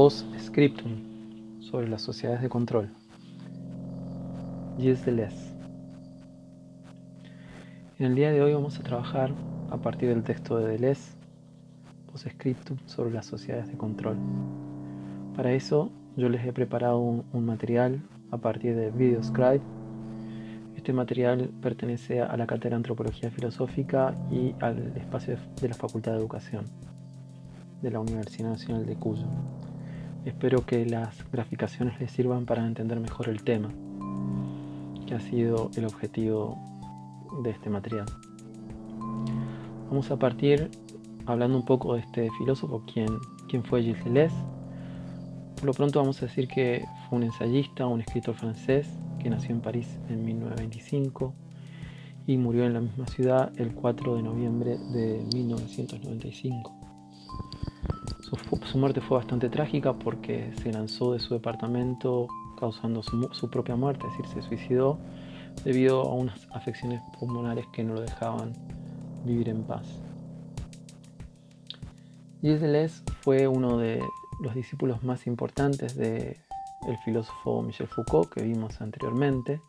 Post-scriptum sobre las sociedades de control. Gilles Deleuze. En el día de hoy vamos a trabajar a partir del texto de Deleuze, Post-scriptum sobre las sociedades de control. Para eso yo les he preparado un, material a partir de Videoscribe. Este material pertenece a la Cátedra de Antropología Filosófica y al espacio de la Facultad de Educación de la Universidad Nacional de Cuyo. Espero que las graficaciones les sirvan para entender mejor el tema, que ha sido el objetivo de este material. Vamos a partir hablando un poco de este filósofo, quien, quien fue Gilles Deleuze. Por lo pronto vamos a decir que fue un ensayista, un escritor francés que nació en París en 1925 y murió en la misma ciudad el 4 de noviembre de 1995. Su, muerte fue bastante trágica porque se lanzó de su departamento causando su, propia muerte, es decir, se suicidó debido a unas afecciones pulmonares que no lo dejaban vivir en paz. Gilles fue uno de los discípulos más importantes del filósofo Michel Foucault que vimos anteriormente.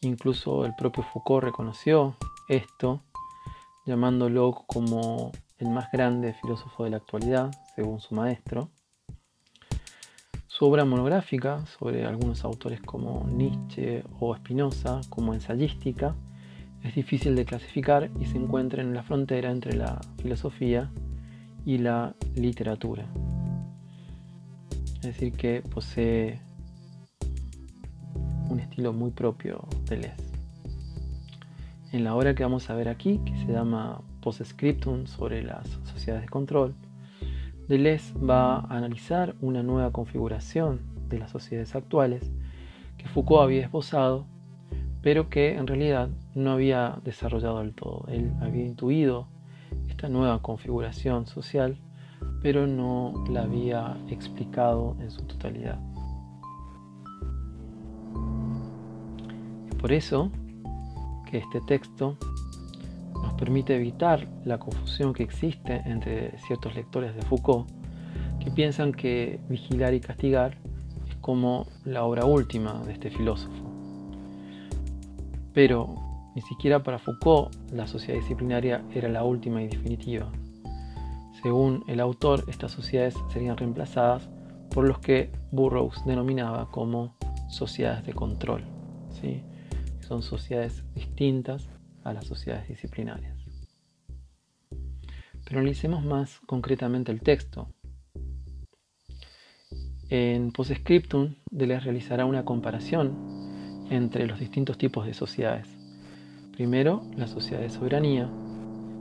Incluso el propio Foucault reconoció esto, llamándolo como el más grande filósofo de la actualidad, según su maestro. Su obra monográfica sobre algunos autores como Nietzsche o Spinoza, como ensayística, es difícil de clasificar y se encuentra en la frontera entre la filosofía y la literatura. Es decir, que posee un estilo muy propio de Les. En la obra que vamos a ver aquí, que se llama Post-Scriptum sobre las sociedades de control, Deleuze va a analizar una nueva configuración de las sociedades actuales que Foucault había esbozado, pero que en realidad no había desarrollado del todo. Él había intuido esta nueva configuración social, pero no la había explicado en su totalidad. Por eso que este texto permite evitar la confusión que existe entre ciertos lectores de Foucault que piensan que vigilar y castigar es como la obra última de este filósofo. Pero ni siquiera para Foucault la sociedad disciplinaria era la última y definitiva. Según el autor, estas sociedades serían reemplazadas por los que Burroughs denominaba como sociedades de control. ¿sí? Son sociedades distintas a las sociedades disciplinarias. Pero analicemos más concretamente el texto. En Postscriptum, Deleuze realizará una comparación entre los distintos tipos de sociedades. Primero, la sociedad de soberanía.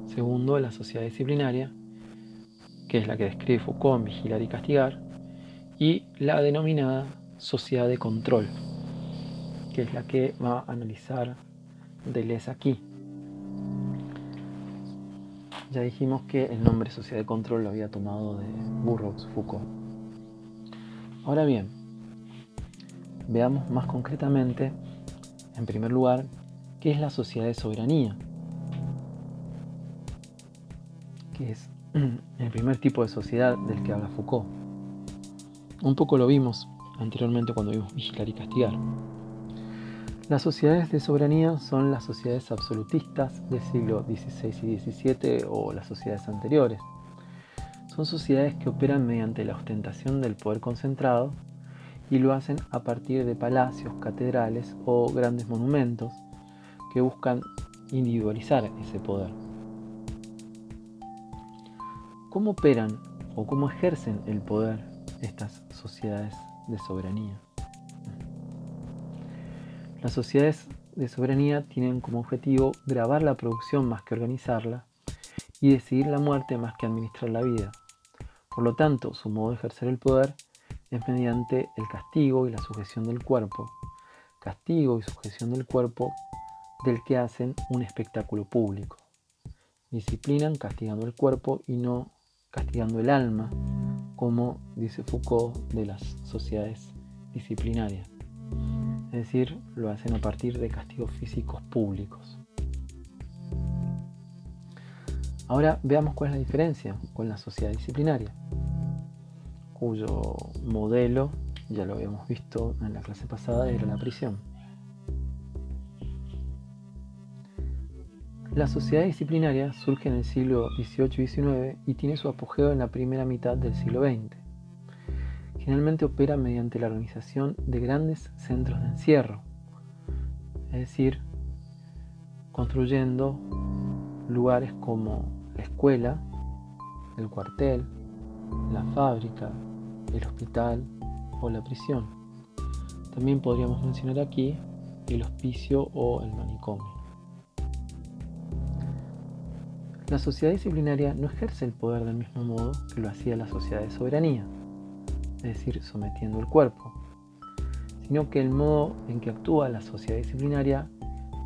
Segundo, la sociedad disciplinaria, que es la que describe Foucault Vigilar y Castigar. Y la denominada sociedad de control, que es la que va a analizar Deleuze aquí. Ya dijimos que el nombre Sociedad de Control lo había tomado de Burroughs Foucault. Ahora bien, veamos más concretamente, en primer lugar, qué es la sociedad de soberanía, que es el primer tipo de sociedad del que habla Foucault. Un poco lo vimos anteriormente cuando vimos vigilar y castigar. Las sociedades de soberanía son las sociedades absolutistas del siglo XVI y XVII o las sociedades anteriores. Son sociedades que operan mediante la ostentación del poder concentrado y lo hacen a partir de palacios, catedrales o grandes monumentos que buscan individualizar ese poder. ¿Cómo operan o cómo ejercen el poder estas sociedades de soberanía? Las sociedades de soberanía tienen como objetivo grabar la producción más que organizarla y decidir la muerte más que administrar la vida. Por lo tanto, su modo de ejercer el poder es mediante el castigo y la sujeción del cuerpo. Castigo y sujeción del cuerpo del que hacen un espectáculo público. Disciplinan castigando el cuerpo y no castigando el alma, como dice Foucault de las sociedades disciplinarias es decir, lo hacen a partir de castigos físicos públicos. Ahora veamos cuál es la diferencia con la sociedad disciplinaria. cuyo modelo, ya lo habíamos visto en la clase pasada, era la prisión. La sociedad disciplinaria surge en el siglo XVIII y XIX y tiene su apogeo en la primera mitad del siglo XX. Generalmente opera mediante la organización de grandes centros de encierro, es decir, construyendo lugares como la escuela, el cuartel, la fábrica, el hospital o la prisión. También podríamos mencionar aquí el hospicio o el manicomio. La sociedad disciplinaria no ejerce el poder del mismo modo que lo hacía la sociedad de soberanía, es decir, sometiendo el cuerpo, sino que el modo en que actúa la sociedad disciplinaria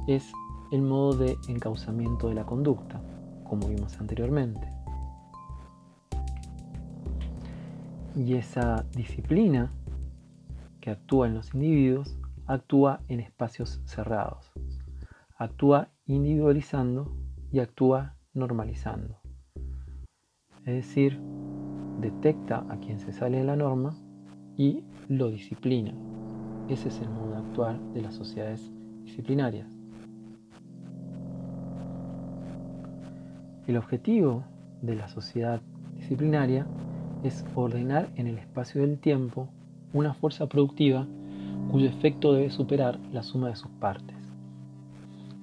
es el modo de encauzamiento de la conducta, como vimos anteriormente. Y esa disciplina que actúa en los individuos actúa en espacios cerrados, actúa individualizando y actúa normalizando. Es decir, detecta a quien se sale de la norma y lo disciplina. Ese es el modo de actuar de las sociedades disciplinarias. El objetivo de la sociedad disciplinaria es ordenar en el espacio del tiempo una fuerza productiva cuyo efecto debe superar la suma de sus partes.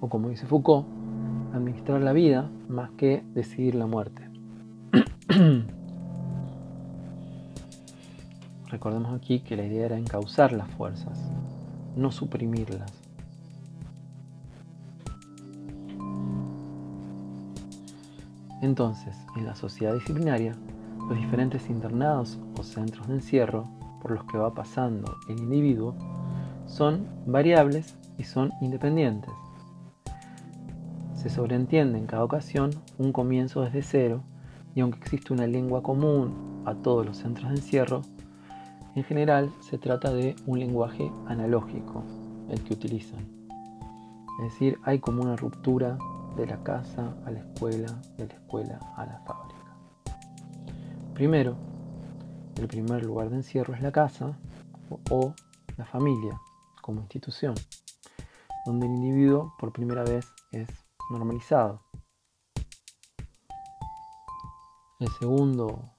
O como dice Foucault, administrar la vida más que decidir la muerte. Recordemos aquí que la idea era encauzar las fuerzas, no suprimirlas. Entonces, en la sociedad disciplinaria, los diferentes internados o centros de encierro por los que va pasando el individuo son variables y son independientes se sobreentiende en cada ocasión un comienzo desde cero y aunque existe una lengua común a todos los centros de encierro, en general se trata de un lenguaje analógico el que utilizan. Es decir, hay como una ruptura de la casa a la escuela, de la escuela a la fábrica. Primero, el primer lugar de encierro es la casa o la familia como institución, donde el individuo por primera vez es normalizado. El segundo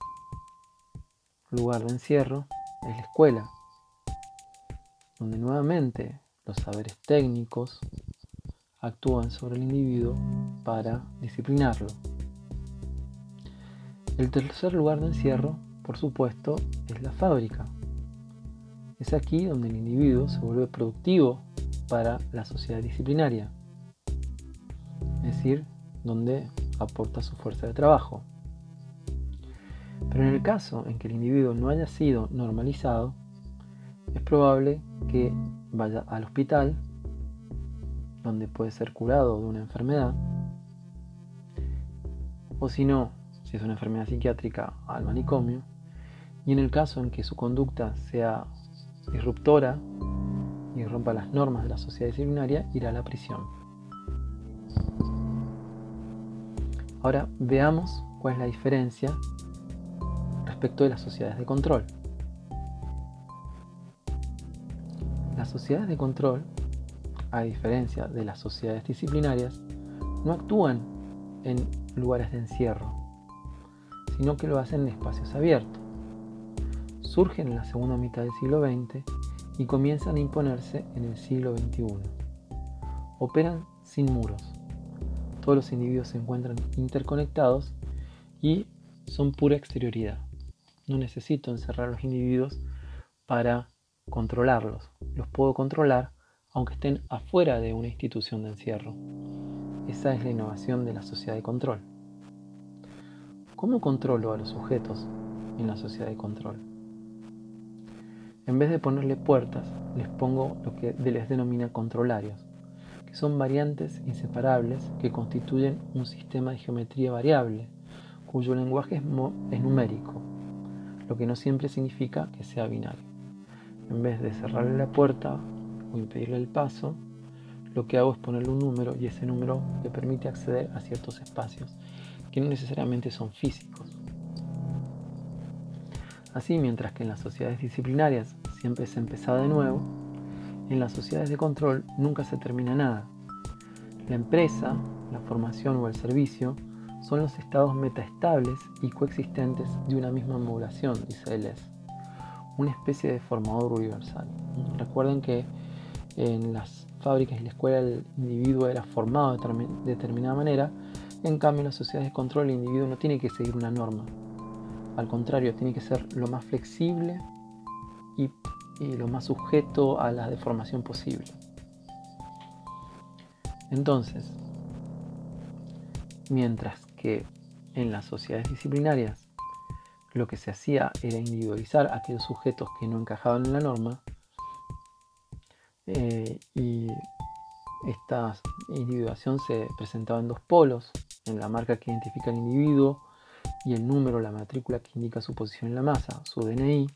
lugar de encierro es la escuela, donde nuevamente los saberes técnicos actúan sobre el individuo para disciplinarlo. El tercer lugar de encierro, por supuesto, es la fábrica. Es aquí donde el individuo se vuelve productivo para la sociedad disciplinaria es decir, donde aporta su fuerza de trabajo. Pero en el caso en que el individuo no haya sido normalizado, es probable que vaya al hospital, donde puede ser curado de una enfermedad, o si no, si es una enfermedad psiquiátrica, al manicomio, y en el caso en que su conducta sea disruptora y rompa las normas de la sociedad disciplinaria, irá a la prisión. Ahora veamos cuál es la diferencia respecto de las sociedades de control. Las sociedades de control, a diferencia de las sociedades disciplinarias, no actúan en lugares de encierro, sino que lo hacen en espacios abiertos. Surgen en la segunda mitad del siglo XX y comienzan a imponerse en el siglo XXI. Operan sin muros todos los individuos se encuentran interconectados y son pura exterioridad. No necesito encerrar a los individuos para controlarlos. Los puedo controlar aunque estén afuera de una institución de encierro. Esa es la innovación de la sociedad de control. ¿Cómo controlo a los sujetos en la sociedad de control? En vez de ponerle puertas, les pongo lo que les denomina controlarios son variantes inseparables que constituyen un sistema de geometría variable, cuyo lenguaje es, numérico, lo que no siempre significa que sea binario. En vez de cerrarle la puerta o impedirle el paso, lo que hago es ponerle un número y ese número le permite acceder a ciertos espacios que no necesariamente son físicos. Así, mientras que en las sociedades disciplinarias siempre se empezaba de nuevo, en las sociedades de control nunca se termina nada. La empresa, la formación o el servicio son los estados metaestables y coexistentes de una misma modulación, dice Deleuze, una especie de formador universal. Recuerden que en las fábricas y la escuela el individuo era formado de determinada manera, en cambio en las sociedades de control el individuo no tiene que seguir una norma, al contrario, tiene que ser lo más flexible y, lo más sujeto a la deformación posible. Entonces, mientras que en las sociedades disciplinarias lo que se hacía era individualizar a aquellos sujetos que no encajaban en la norma, eh, y esta individuación se presentaba en dos polos, en la marca que identifica al individuo y el número, la matrícula que indica su posición en la masa, su DNI.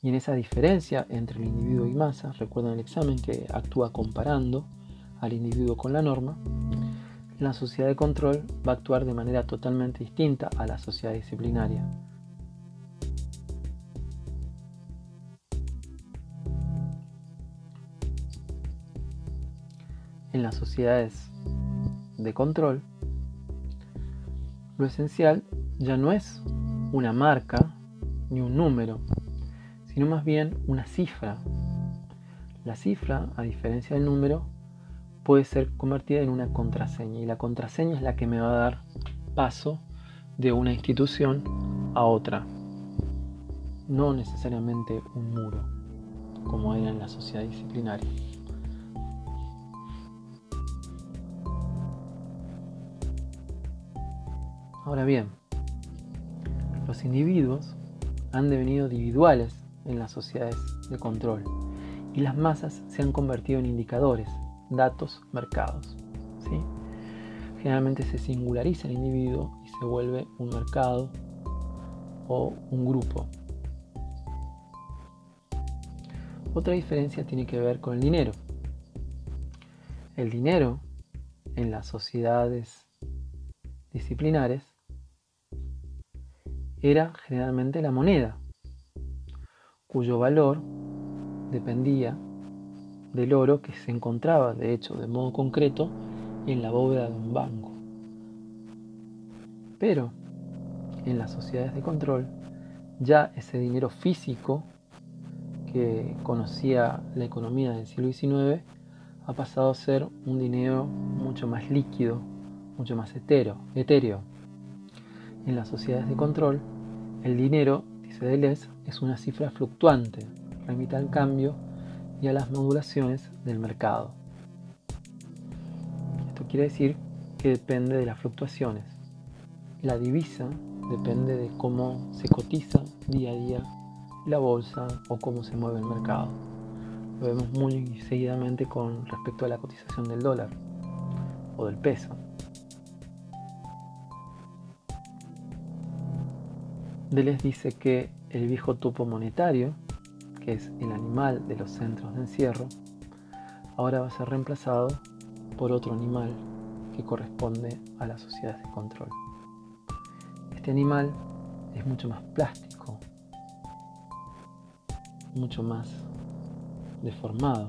Y en esa diferencia entre el individuo y masa, recuerden el examen que actúa comparando al individuo con la norma, la sociedad de control va a actuar de manera totalmente distinta a la sociedad disciplinaria. En las sociedades de control, lo esencial ya no es una marca ni un número, sino más bien una cifra. La cifra, a diferencia del número, puede ser convertida en una contraseña y la contraseña es la que me va a dar paso de una institución a otra, no necesariamente un muro, como era en la sociedad disciplinaria. Ahora bien, los individuos han devenido individuales en las sociedades de control y las masas se han convertido en indicadores, datos, mercados. ¿sí? Generalmente se singulariza el individuo y se vuelve un mercado o un grupo. Otra diferencia tiene que ver con el dinero. El dinero en las sociedades disciplinares era generalmente la moneda, cuyo valor dependía del oro que se encontraba, de hecho, de modo concreto, en la bóveda de un banco. Pero en las sociedades de control, ya ese dinero físico que conocía la economía del siglo XIX ha pasado a ser un dinero mucho más líquido, mucho más etéreo. etéreo. En las sociedades de control, el dinero, dice Deleuze, es una cifra fluctuante, remite al cambio y a las modulaciones del mercado. Esto quiere decir que depende de las fluctuaciones. La divisa depende de cómo se cotiza día a día la bolsa o cómo se mueve el mercado. Lo vemos muy seguidamente con respecto a la cotización del dólar o del peso. Deleuze dice que el viejo topo monetario, que es el animal de los centros de encierro, ahora va a ser reemplazado por otro animal que corresponde a las sociedades de control. Este animal es mucho más plástico, mucho más deformado.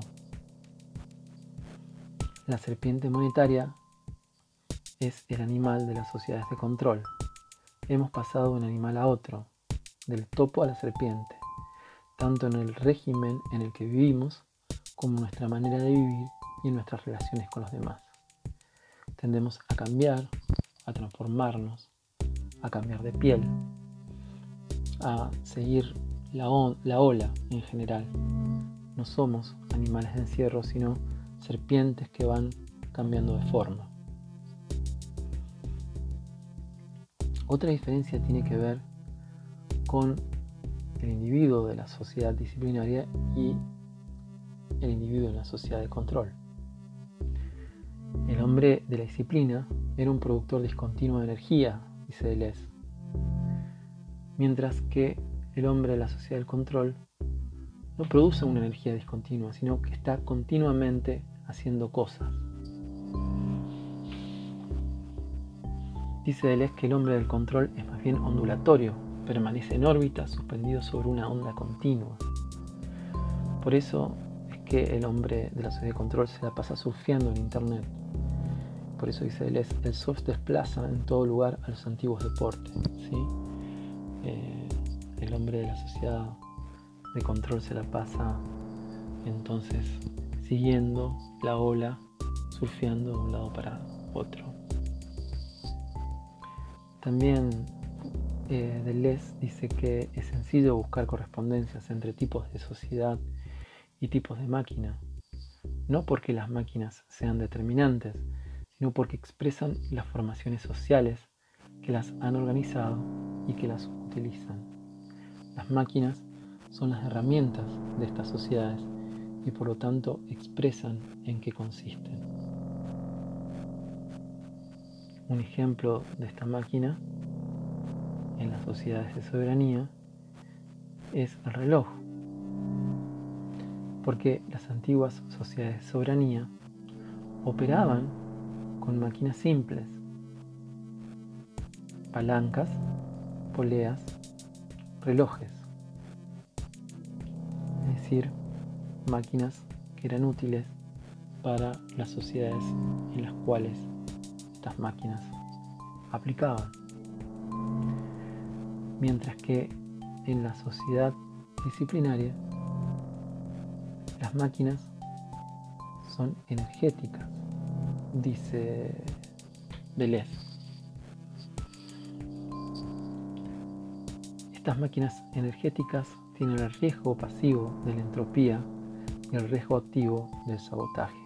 La serpiente monetaria es el animal de las sociedades de control hemos pasado de un animal a otro, del topo a la serpiente, tanto en el régimen en el que vivimos como en nuestra manera de vivir y en nuestras relaciones con los demás. Tendemos a cambiar, a transformarnos, a cambiar de piel, a seguir la, la ola en general. No somos animales de encierro, sino serpientes que van cambiando de forma. Otra diferencia tiene que ver con el individuo de la sociedad disciplinaria y el individuo de la sociedad de control. El hombre de la disciplina era un productor discontinuo de energía, dice Deleuze, mientras que el hombre de la sociedad del control no produce una energía discontinua, sino que está continuamente haciendo cosas. Dice Deleuze que el hombre del control es más bien ondulatorio, permanece en órbita suspendido sobre una onda continua. Por eso es que el hombre de la sociedad de control se la pasa surfeando en Internet. Por eso dice él, el surf desplaza en todo lugar a los antiguos deportes. Eh, el hombre de la sociedad de control se la pasa entonces siguiendo la ola, surfeando de un lado para otro. También eh, Deleuze dice que es sencillo buscar correspondencias entre tipos de sociedad y tipos de máquina, no porque las máquinas sean determinantes, sino porque expresan las formaciones sociales que las han organizado y que las utilizan. Las máquinas son las herramientas de estas sociedades y por lo tanto expresan en qué consisten. Un ejemplo de esta máquina en las sociedades de soberanía es el reloj, porque las antiguas sociedades de soberanía operaban con máquinas simples, palancas, poleas, relojes, es decir, máquinas que eran útiles para las sociedades en las cuales estas máquinas aplicaban. Mientras que en la sociedad disciplinaria las máquinas son energéticas, dice Deleuze. Estas máquinas energéticas tienen el riesgo pasivo de la entropía y el riesgo activo del sabotaje.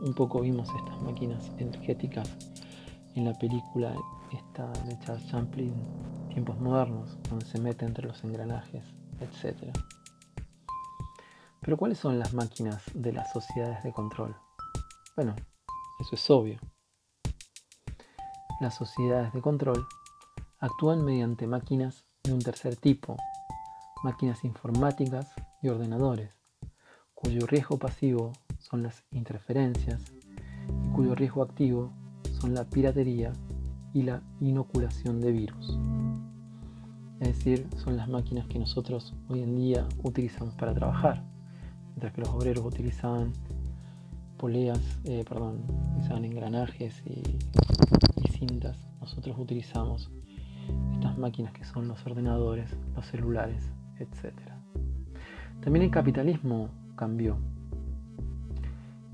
Un poco vimos estas máquinas energéticas en la película esta de Charles Champlin, Tiempos Modernos, donde se mete entre los engranajes, etc. Pero ¿cuáles son las máquinas de las sociedades de control? Bueno, eso es obvio. Las sociedades de control actúan mediante máquinas de un tercer tipo, máquinas informáticas y ordenadores, cuyo riesgo pasivo son las interferencias y cuyo riesgo activo son la piratería y la inoculación de virus. Es decir, son las máquinas que nosotros hoy en día utilizamos para trabajar, mientras que los obreros utilizaban poleas, eh, perdón, utilizaban engranajes y, y cintas. Nosotros utilizamos estas máquinas que son los ordenadores, los celulares, etc. También el capitalismo cambió.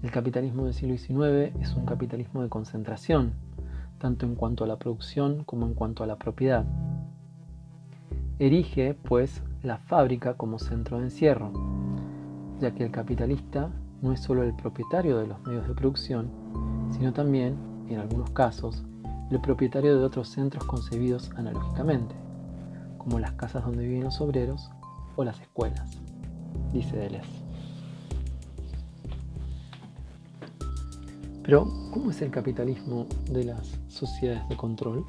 El capitalismo del siglo XIX es un capitalismo de concentración, tanto en cuanto a la producción como en cuanto a la propiedad. Erige, pues, la fábrica como centro de encierro, ya que el capitalista no es solo el propietario de los medios de producción, sino también, en algunos casos, el propietario de otros centros concebidos analógicamente, como las casas donde viven los obreros o las escuelas, dice Deleuze. Pero, ¿cómo es el capitalismo de las sociedades de control?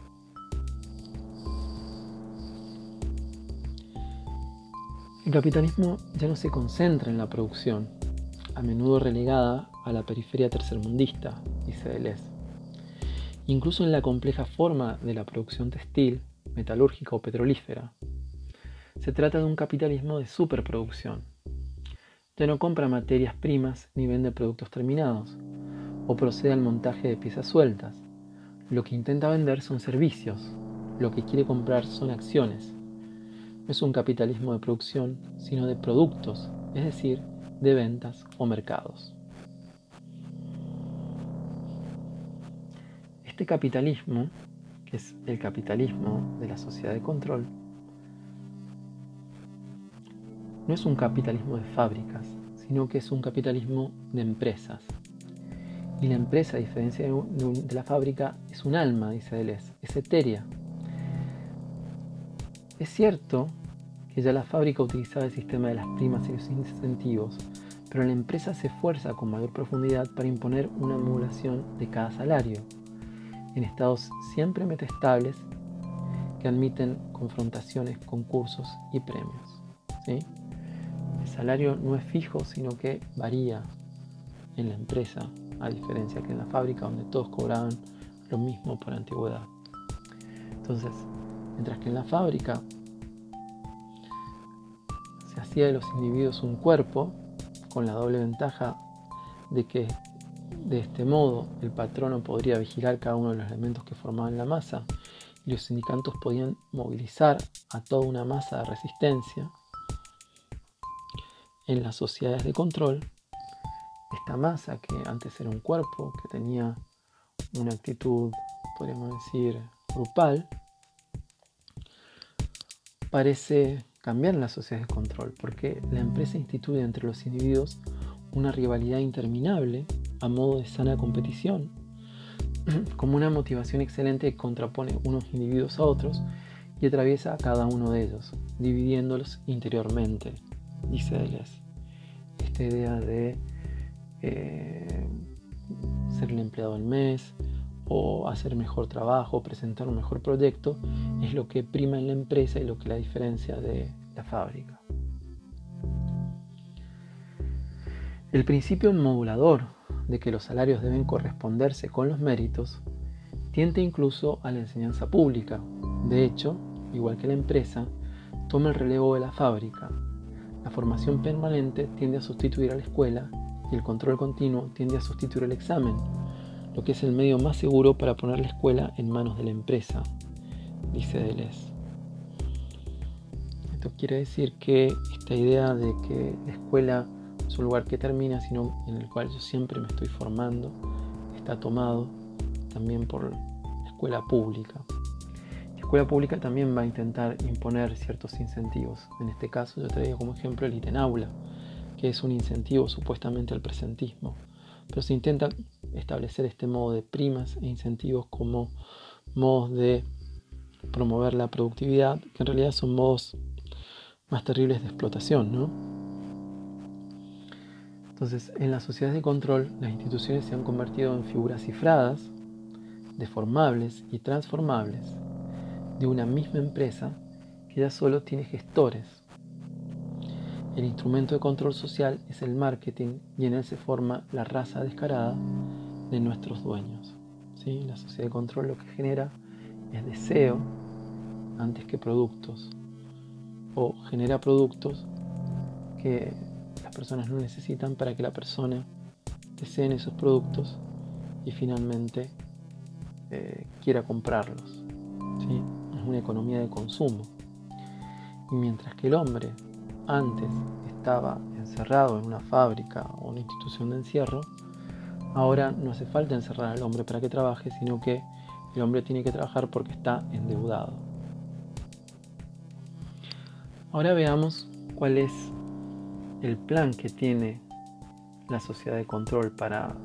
El capitalismo ya no se concentra en la producción, a menudo relegada a la periferia tercermundista, dice Deleuze. Incluso en la compleja forma de la producción textil, metalúrgica o petrolífera. Se trata de un capitalismo de superproducción. Ya no compra materias primas ni vende productos terminados, o procede al montaje de piezas sueltas. Lo que intenta vender son servicios, lo que quiere comprar son acciones. No es un capitalismo de producción, sino de productos, es decir, de ventas o mercados. Este capitalismo, que es el capitalismo de la sociedad de control, no es un capitalismo de fábricas, sino que es un capitalismo de empresas, y la empresa, a diferencia de, la fábrica, es un alma, dice Deleuze, es etérea. Es cierto que ya la fábrica utilizaba el sistema de las primas y los incentivos, pero la empresa se esfuerza con mayor profundidad para imponer una modulación de cada salario, en estados siempre metaestables que admiten confrontaciones, concursos y premios. ¿sí? El salario no es fijo, sino que varía en la empresa a diferencia que en la fábrica donde todos cobraban lo mismo por antigüedad. Entonces, mientras que en la fábrica hacía de los individuos un cuerpo, con la doble ventaja de que de este modo el patrono podría vigilar cada uno de los elementos que formaban la masa y los sindicatos podían movilizar a toda una masa de resistencia en las sociedades de control, esta masa que antes era un cuerpo, que tenía una actitud, podríamos decir, grupal, parece cambiar en las sociedades de control, porque la empresa instituye entre los individuos una rivalidad interminable a modo de sana competición, como una motivación excelente que contrapone unos individuos a otros y atraviesa a cada uno de ellos, dividiéndolos interiormente, dice Deleuze. Esta idea de eh, ser el empleado del mes o hacer mejor trabajo, presentar un mejor proyecto, es lo que prima en la empresa y lo que la diferencia de la fábrica. El principio modulador de que los salarios deben corresponderse con los méritos tiende incluso a la enseñanza pública. De hecho, igual que la empresa, toma el relevo de la fábrica. La formación permanente tiende a sustituir a la escuela y el control continuo tiende a sustituir el examen, lo que es el medio más seguro para poner la escuela en manos de la empresa, dice Deleuze. Esto quiere decir que esta idea de que la escuela es un lugar que termina, sino en el cual yo siempre me estoy formando, está tomado también por la escuela pública. La escuela pública también va a intentar imponer ciertos incentivos. En este caso yo traigo como ejemplo el ítem aula, que es un incentivo supuestamente al presentismo. Pero se intenta establecer este modo de primas e incentivos como modos de promover la productividad, que en realidad son modos más terribles de explotación, ¿no? Entonces, en las sociedades de control, las instituciones se han convertido en figuras cifradas, deformables y transformables de una misma empresa que ya solo tiene gestores, el instrumento de control social es el marketing y en él se forma la raza descarada de nuestros dueños. ¿sí? La sociedad de control lo que genera es deseo antes que productos. O genera productos que las personas no necesitan para que la persona deseen esos productos y finalmente eh, quiera comprarlos. ¿sí? Es una economía de consumo. Y mientras que el hombre antes estaba encerrado en una fábrica o una institución de encierro, ahora no hace falta encerrar al hombre para que trabaje, sino que el hombre tiene que trabajar porque está endeudado. Ahora veamos cuál es el plan que tiene la sociedad de control para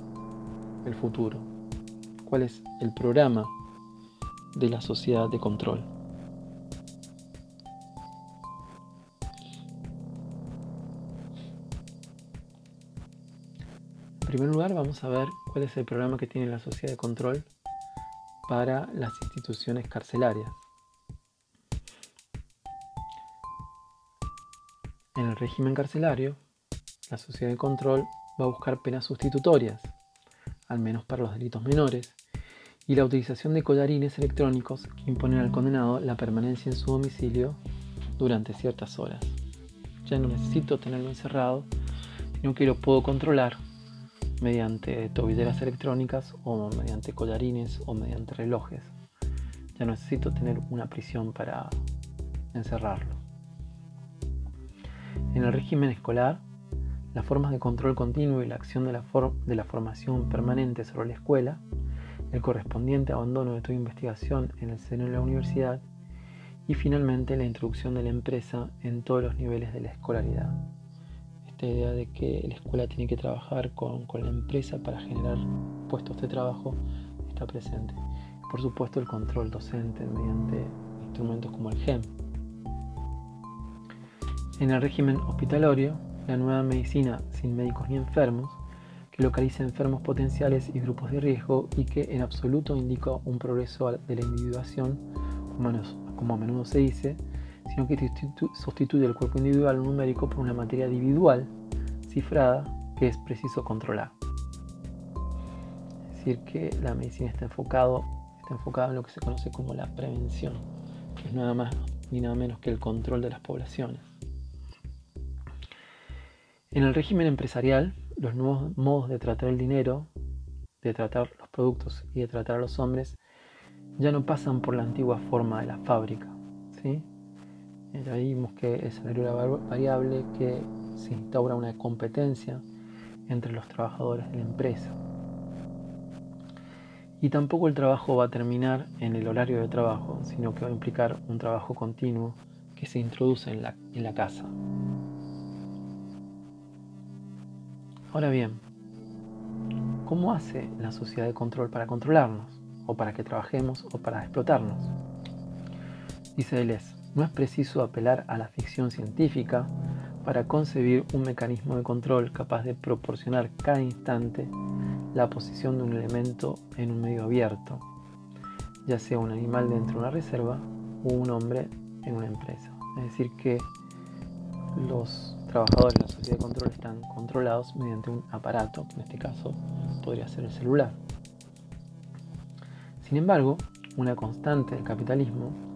el futuro. ¿Cuál es el programa de la sociedad de control? Primer lugar vamos a ver cuál es el programa que tiene la sociedad de control para las instituciones carcelarias. En el régimen carcelario, la sociedad de control va a buscar penas sustitutorias, al menos para los delitos menores, y la utilización de collarines electrónicos que imponen al condenado la permanencia en su domicilio durante ciertas horas. Ya no necesito tenerlo encerrado, sino que lo puedo controlar mediante tobilleras electrónicas o mediante collarines o mediante relojes. Ya necesito tener una prisión para encerrarlo. En el régimen escolar, las formas de control continuo y la acción de la, de la formación permanente sobre la escuela, el correspondiente abandono de toda investigación en el seno de la universidad y finalmente la introducción de la empresa en todos los niveles de la escolaridad idea de que la escuela tiene que trabajar con, la empresa para generar puestos de trabajo está presente. Por supuesto el control docente mediante instrumentos como el GEM. En el régimen hospitalario, la nueva medicina sin médicos ni enfermos, que localiza enfermos potenciales y grupos de riesgo y que en absoluto indica un progreso de la individuación, como a menudo se dice, sino que sustituye el cuerpo individual numérico por una materia individual, cifrada, que es preciso controlar. Es decir, que la medicina está, está enfocada en lo que se conoce como la prevención, que es nada más ni nada menos que el control de las poblaciones. En el régimen empresarial, los nuevos modos de tratar el dinero, de tratar los productos y de tratar a los hombres ya no pasan por la antigua forma de la fábrica. ¿sí? Ya vimos que el salario era variable, que se instaura una competencia entre los trabajadores de la empresa. Y tampoco el trabajo va a terminar en el horario de trabajo, sino que va a implicar un trabajo continuo que se introduce en la, en la casa. Ahora bien, ¿cómo hace la sociedad de control para controlarnos? O para que trabajemos o para explotarnos. Dice Deleuze, no es preciso apelar a la ficción científica para concebir un mecanismo de control capaz de proporcionar cada instante la posición de un elemento en un medio abierto, ya sea un animal dentro de una reserva o un hombre en una empresa. Es decir, que los trabajadores de la sociedad de control están controlados mediante un aparato, en este caso podría ser el celular. Sin embargo, una constante del capitalismo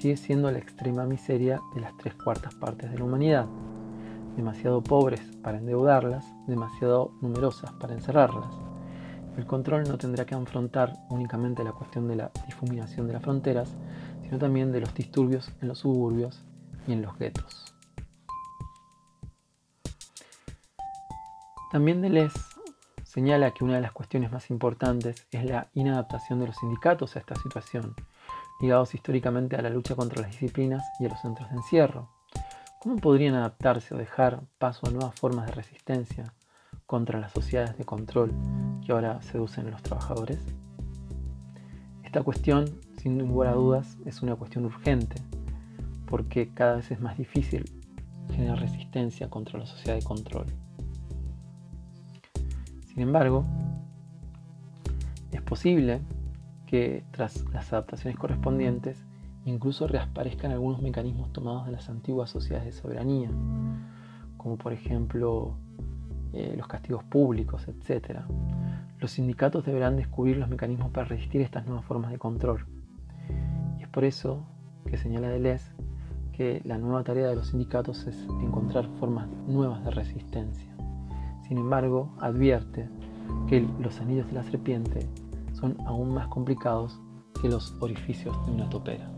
sigue siendo la extrema miseria de las tres cuartas partes de la humanidad, demasiado pobres para endeudarlas, demasiado numerosas para encerrarlas. El control no tendrá que afrontar únicamente la cuestión de la difuminación de las fronteras, sino también de los disturbios en los suburbios y en los guetos. También Deleuze señala que una de las cuestiones más importantes es la inadaptación de los sindicatos a esta situación, ligados históricamente a la lucha contra las disciplinas y a los centros de encierro. ¿Cómo podrían adaptarse o dejar paso a nuevas formas de resistencia contra las sociedades de control que ahora seducen a los trabajadores? Esta cuestión, sin lugar a dudas, es una cuestión urgente, porque cada vez es más difícil generar resistencia contra la sociedad de control. Sin embargo, es posible que tras las adaptaciones correspondientes incluso reaparezcan algunos mecanismos tomados de las antiguas sociedades de soberanía, como por ejemplo eh, los castigos públicos, etc. Los sindicatos deberán descubrir los mecanismos para resistir estas nuevas formas de control. Y es por eso que señala Deleuze que la nueva tarea de los sindicatos es encontrar formas nuevas de resistencia. Sin embargo, advierte que los anillos de la serpiente son aún más complicados que los orificios de una topera.